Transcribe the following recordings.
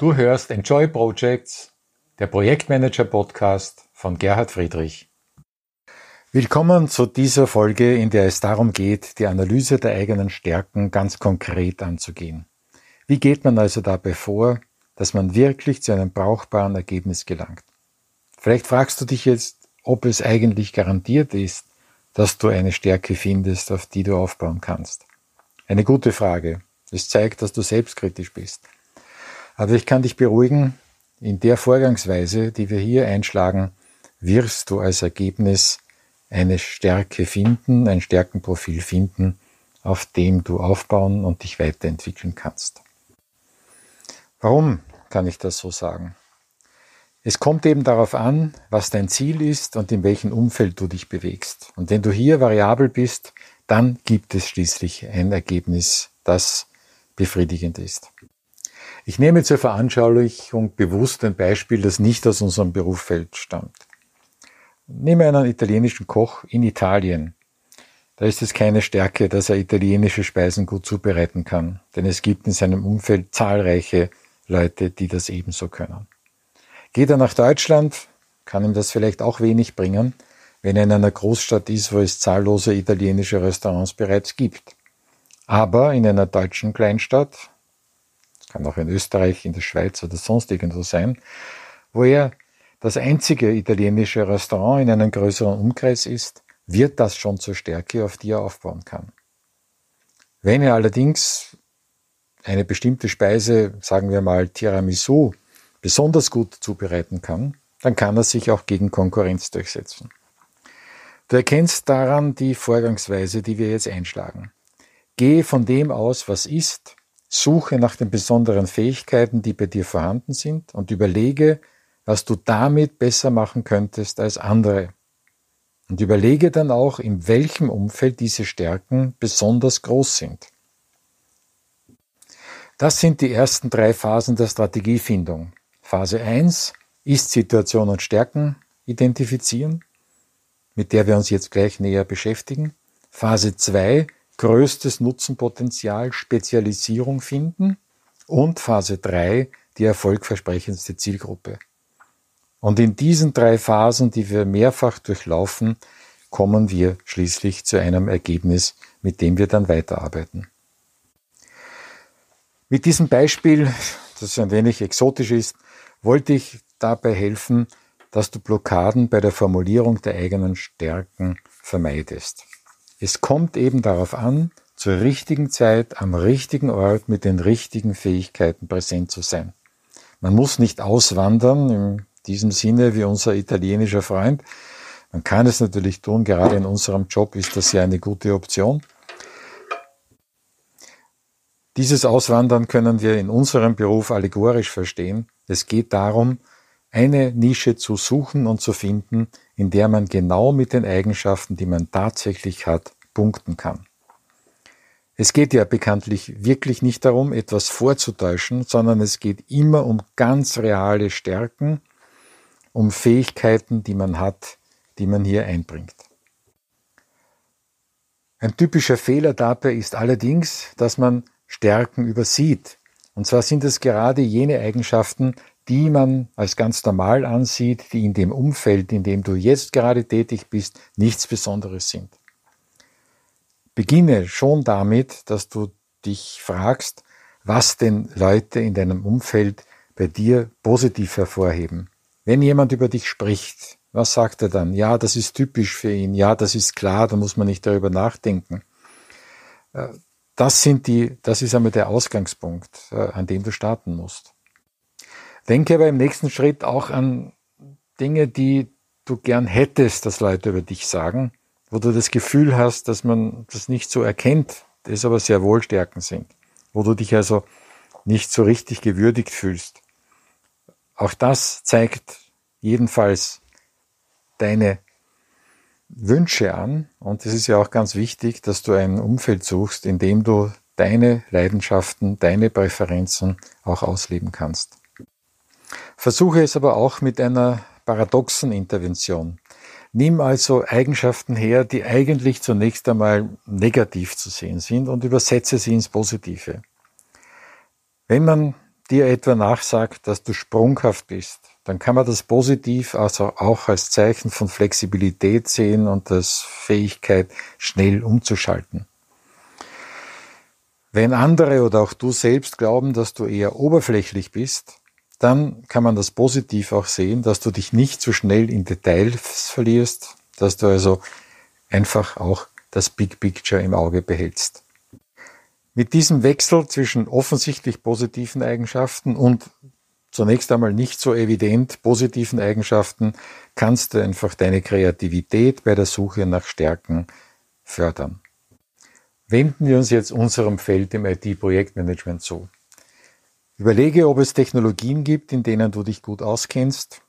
Du hörst Enjoy Projects, der Projektmanager Podcast von Gerhard Friedrich. Willkommen zu dieser Folge, in der es darum geht, die Analyse der eigenen Stärken ganz konkret anzugehen. Wie geht man also dabei vor, dass man wirklich zu einem brauchbaren Ergebnis gelangt? Vielleicht fragst du dich jetzt, ob es eigentlich garantiert ist, dass du eine Stärke findest, auf die du aufbauen kannst. Eine gute Frage. Es zeigt, dass du selbstkritisch bist. Aber ich kann dich beruhigen, in der Vorgangsweise, die wir hier einschlagen, wirst du als Ergebnis eine Stärke finden, ein Stärkenprofil finden, auf dem du aufbauen und dich weiterentwickeln kannst. Warum kann ich das so sagen? Es kommt eben darauf an, was dein Ziel ist und in welchem Umfeld du dich bewegst. Und wenn du hier variabel bist, dann gibt es schließlich ein Ergebnis, das befriedigend ist. Ich nehme zur Veranschaulichung bewusst ein Beispiel, das nicht aus unserem Berufsfeld stammt. Nehme einen italienischen Koch in Italien. Da ist es keine Stärke, dass er italienische Speisen gut zubereiten kann, denn es gibt in seinem Umfeld zahlreiche Leute, die das ebenso können. Geht er nach Deutschland, kann ihm das vielleicht auch wenig bringen, wenn er in einer Großstadt ist, wo es zahllose italienische Restaurants bereits gibt. Aber in einer deutschen Kleinstadt, kann auch in Österreich, in der Schweiz oder sonst irgendwo sein, wo er das einzige italienische Restaurant in einem größeren Umkreis ist, wird das schon zur Stärke, auf die er aufbauen kann. Wenn er allerdings eine bestimmte Speise, sagen wir mal Tiramisu, besonders gut zubereiten kann, dann kann er sich auch gegen Konkurrenz durchsetzen. Du erkennst daran die Vorgangsweise, die wir jetzt einschlagen. Gehe von dem aus, was ist, Suche nach den besonderen Fähigkeiten, die bei dir vorhanden sind und überlege, was du damit besser machen könntest als andere. Und überlege dann auch, in welchem Umfeld diese Stärken besonders groß sind. Das sind die ersten drei Phasen der Strategiefindung. Phase 1 ist Situation und Stärken identifizieren, mit der wir uns jetzt gleich näher beschäftigen. Phase 2 größtes Nutzenpotenzial, Spezialisierung finden und Phase 3 die erfolgversprechendste Zielgruppe. Und in diesen drei Phasen, die wir mehrfach durchlaufen, kommen wir schließlich zu einem Ergebnis, mit dem wir dann weiterarbeiten. Mit diesem Beispiel, das ein wenig exotisch ist, wollte ich dabei helfen, dass du Blockaden bei der Formulierung der eigenen Stärken vermeidest. Es kommt eben darauf an, zur richtigen Zeit am richtigen Ort mit den richtigen Fähigkeiten präsent zu sein. Man muss nicht auswandern, in diesem Sinne wie unser italienischer Freund. Man kann es natürlich tun, gerade in unserem Job ist das ja eine gute Option. Dieses Auswandern können wir in unserem Beruf allegorisch verstehen. Es geht darum, eine Nische zu suchen und zu finden, in der man genau mit den Eigenschaften, die man tatsächlich hat, punkten kann. Es geht ja bekanntlich wirklich nicht darum, etwas vorzutäuschen, sondern es geht immer um ganz reale Stärken, um Fähigkeiten, die man hat, die man hier einbringt. Ein typischer Fehler dabei ist allerdings, dass man Stärken übersieht. Und zwar sind es gerade jene Eigenschaften, die man als ganz normal ansieht, die in dem Umfeld, in dem du jetzt gerade tätig bist, nichts Besonderes sind. Beginne schon damit, dass du dich fragst, was denn Leute in deinem Umfeld bei dir positiv hervorheben. Wenn jemand über dich spricht, was sagt er dann? Ja, das ist typisch für ihn. Ja, das ist klar, da muss man nicht darüber nachdenken. Äh, das sind die, das ist einmal der Ausgangspunkt, äh, an dem du starten musst. Denke aber im nächsten Schritt auch an Dinge, die du gern hättest, dass Leute über dich sagen, wo du das Gefühl hast, dass man das nicht so erkennt, das aber sehr wohl Stärken sind, wo du dich also nicht so richtig gewürdigt fühlst. Auch das zeigt jedenfalls deine Wünsche an und es ist ja auch ganz wichtig, dass du ein Umfeld suchst, in dem du deine Leidenschaften, deine Präferenzen auch ausleben kannst. Versuche es aber auch mit einer paradoxen Intervention. Nimm also Eigenschaften her, die eigentlich zunächst einmal negativ zu sehen sind und übersetze sie ins Positive. Wenn man dir etwa nachsagt, dass du sprunghaft bist, dann kann man das positiv also auch als Zeichen von Flexibilität sehen und als Fähigkeit, schnell umzuschalten. Wenn andere oder auch du selbst glauben, dass du eher oberflächlich bist, dann kann man das positiv auch sehen, dass du dich nicht so schnell in Details verlierst, dass du also einfach auch das Big Picture im Auge behältst. Mit diesem Wechsel zwischen offensichtlich positiven Eigenschaften und zunächst einmal nicht so evident positiven Eigenschaften kannst du einfach deine Kreativität bei der Suche nach Stärken fördern. Wenden wir uns jetzt unserem Feld im IT-Projektmanagement zu. Überlege, ob es Technologien gibt, in denen du dich gut auskennst.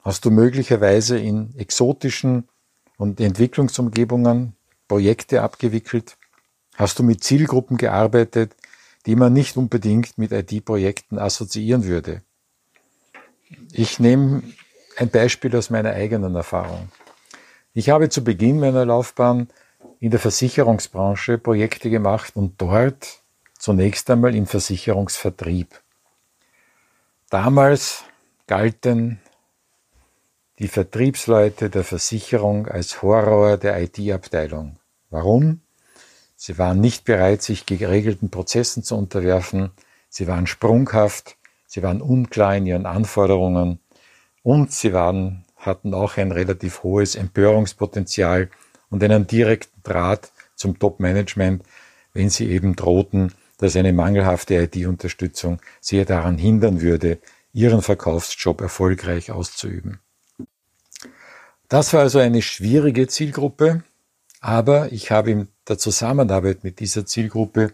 Hast du möglicherweise in exotischen und Entwicklungsumgebungen Projekte abgewickelt? Hast du mit Zielgruppen gearbeitet, die man nicht unbedingt mit IT-Projekten assoziieren würde? Ich nehme ein Beispiel aus meiner eigenen Erfahrung. Ich habe zu Beginn meiner Laufbahn in der Versicherungsbranche Projekte gemacht und dort zunächst einmal im Versicherungsvertrieb. Damals galten die Vertriebsleute der Versicherung als Horror der IT-Abteilung. Warum? Sie waren nicht bereit, sich geregelten Prozessen zu unterwerfen, sie waren sprunghaft, sie waren unklar in ihren Anforderungen und sie waren, hatten auch ein relativ hohes Empörungspotenzial und einen direkten Draht zum Top-Management, wenn sie eben drohten, dass eine mangelhafte IT-Unterstützung sie daran hindern würde, ihren Verkaufsjob erfolgreich auszuüben. Das war also eine schwierige Zielgruppe, aber ich habe in der Zusammenarbeit mit dieser Zielgruppe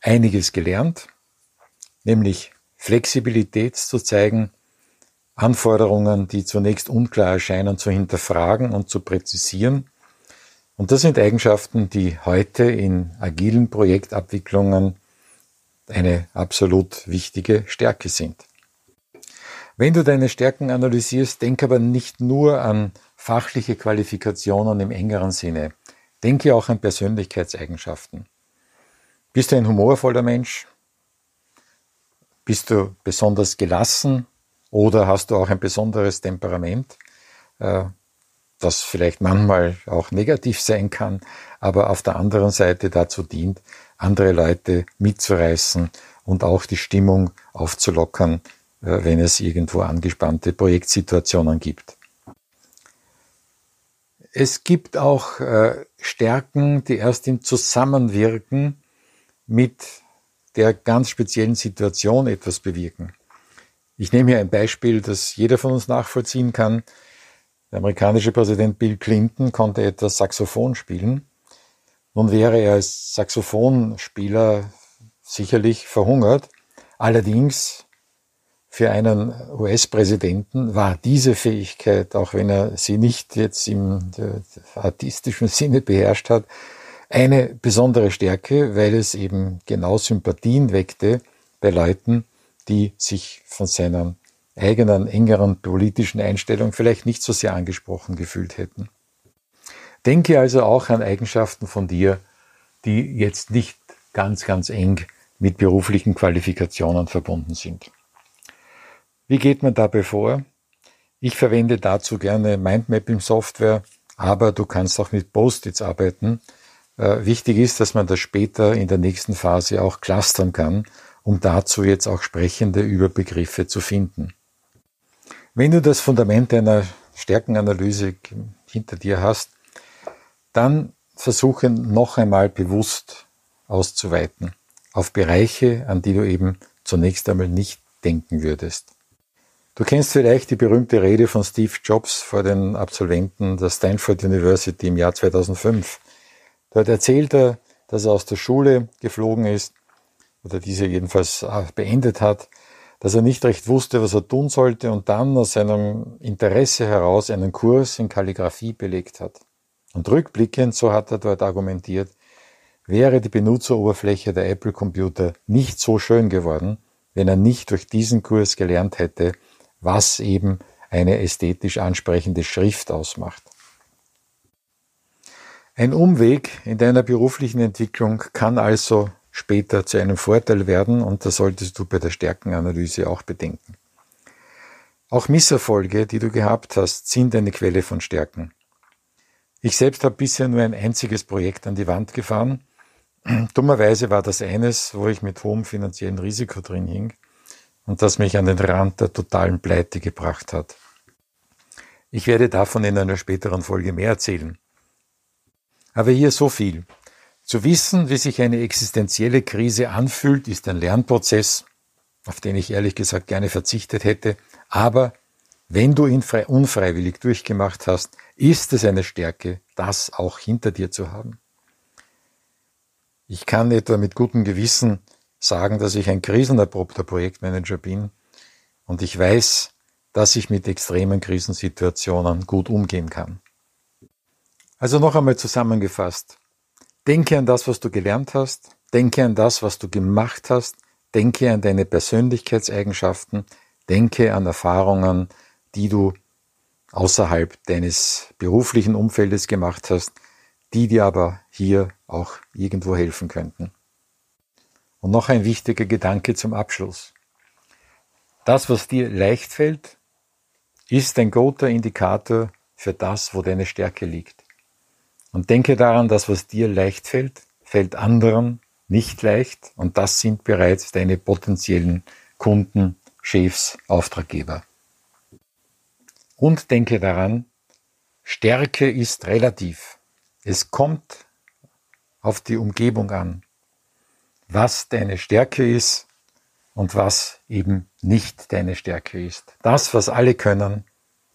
einiges gelernt, nämlich Flexibilität zu zeigen, Anforderungen, die zunächst unklar erscheinen, zu hinterfragen und zu präzisieren und das sind Eigenschaften, die heute in agilen Projektabwicklungen eine absolut wichtige Stärke sind. Wenn du deine Stärken analysierst, denk aber nicht nur an fachliche Qualifikationen im engeren Sinne. Denke auch an Persönlichkeitseigenschaften. Bist du ein humorvoller Mensch? Bist du besonders gelassen? Oder hast du auch ein besonderes Temperament? Äh, das vielleicht manchmal auch negativ sein kann, aber auf der anderen Seite dazu dient, andere Leute mitzureißen und auch die Stimmung aufzulockern, äh, wenn es irgendwo angespannte Projektsituationen gibt. Es gibt auch äh, Stärken, die erst im Zusammenwirken mit der ganz speziellen Situation etwas bewirken. Ich nehme hier ein Beispiel, das jeder von uns nachvollziehen kann. Der amerikanische Präsident Bill Clinton konnte etwas Saxophon spielen. Nun wäre er als Saxophonspieler sicherlich verhungert. Allerdings für einen US-Präsidenten war diese Fähigkeit, auch wenn er sie nicht jetzt im artistischen Sinne beherrscht hat, eine besondere Stärke, weil es eben genau Sympathien weckte bei Leuten, die sich von seinem eigenen engeren politischen Einstellung vielleicht nicht so sehr angesprochen gefühlt hätten. Denke also auch an Eigenschaften von dir, die jetzt nicht ganz, ganz eng mit beruflichen Qualifikationen verbunden sind. Wie geht man dabei vor? Ich verwende dazu gerne Mindmapping-Software, aber du kannst auch mit Post-its arbeiten. Äh, wichtig ist, dass man das später in der nächsten Phase auch clustern kann, um dazu jetzt auch sprechende Überbegriffe zu finden. Wenn du das Fundament einer Stärkenanalyse hinter dir hast, dann versuche noch einmal bewusst auszuweiten auf Bereiche, an die du eben zunächst einmal nicht denken würdest. Du kennst vielleicht die berühmte Rede von Steve Jobs vor den Absolventen der Stanford University im Jahr 2005. Dort erzählt er, dass er aus der Schule geflogen ist oder diese jedenfalls äh, beendet hat dass er nicht recht wusste, was er tun sollte und dann aus seinem Interesse heraus einen Kurs in Kalligraphie belegt hat. Und rückblickend, so hat er dort argumentiert, wäre die Benutzeroberfläche der Apple Computer nicht so schön geworden, wenn er nicht durch diesen Kurs gelernt hätte, was eben eine ästhetisch ansprechende Schrift ausmacht. Ein Umweg in deiner beruflichen Entwicklung kann also später zu einem Vorteil werden und das solltest du bei der Stärkenanalyse auch bedenken. Auch Misserfolge, die du gehabt hast, sind eine Quelle von Stärken. Ich selbst habe bisher nur ein einziges Projekt an die Wand gefahren. Dummerweise war das eines, wo ich mit hohem finanziellen Risiko drin hing und das mich an den Rand der totalen Pleite gebracht hat. Ich werde davon in einer späteren Folge mehr erzählen. Aber hier so viel. Zu wissen, wie sich eine existenzielle Krise anfühlt, ist ein Lernprozess, auf den ich ehrlich gesagt gerne verzichtet hätte. Aber wenn du ihn unfreiwillig durchgemacht hast, ist es eine Stärke, das auch hinter dir zu haben. Ich kann etwa mit gutem Gewissen sagen, dass ich ein krisenerprobter Projektmanager bin und ich weiß, dass ich mit extremen Krisensituationen gut umgehen kann. Also noch einmal zusammengefasst. Denke an das, was du gelernt hast, denke an das, was du gemacht hast, denke an deine Persönlichkeitseigenschaften, denke an Erfahrungen, die du außerhalb deines beruflichen Umfeldes gemacht hast, die dir aber hier auch irgendwo helfen könnten. Und noch ein wichtiger Gedanke zum Abschluss. Das, was dir leicht fällt, ist ein guter Indikator für das, wo deine Stärke liegt. Und denke daran, dass was dir leicht fällt, fällt anderen nicht leicht und das sind bereits deine potenziellen Kunden, Chefs, Auftraggeber. Und denke daran, Stärke ist relativ. Es kommt auf die Umgebung an was deine Stärke ist und was eben nicht deine Stärke ist. Das, was alle können,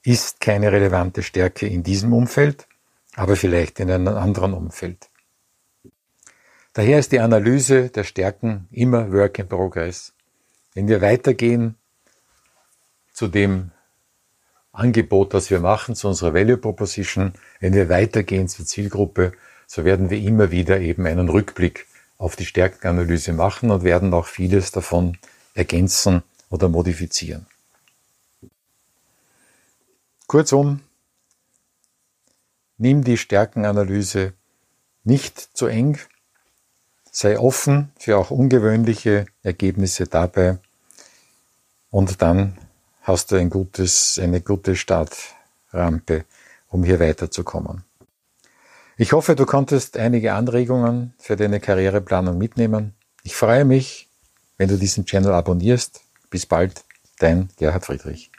ist keine relevante Stärke in diesem Umfeld, aber vielleicht in einem anderen Umfeld. Daher ist die Analyse der Stärken immer Work in Progress. Wenn wir weitergehen zu dem Angebot, das wir machen, zu unserer Value Proposition, wenn wir weitergehen zur Zielgruppe, so werden wir immer wieder eben einen Rückblick auf die Stärkenanalyse machen und werden auch vieles davon ergänzen oder modifizieren. Kurzum, nimm die Stärkenanalyse nicht zu eng, sei offen für auch ungewöhnliche Ergebnisse dabei und dann hast du ein gutes, eine gute Startrampe, um hier weiterzukommen. Ich hoffe, du konntest einige Anregungen für deine Karriereplanung mitnehmen. Ich freue mich, wenn du diesen Channel abonnierst. Bis bald, dein Gerhard Friedrich.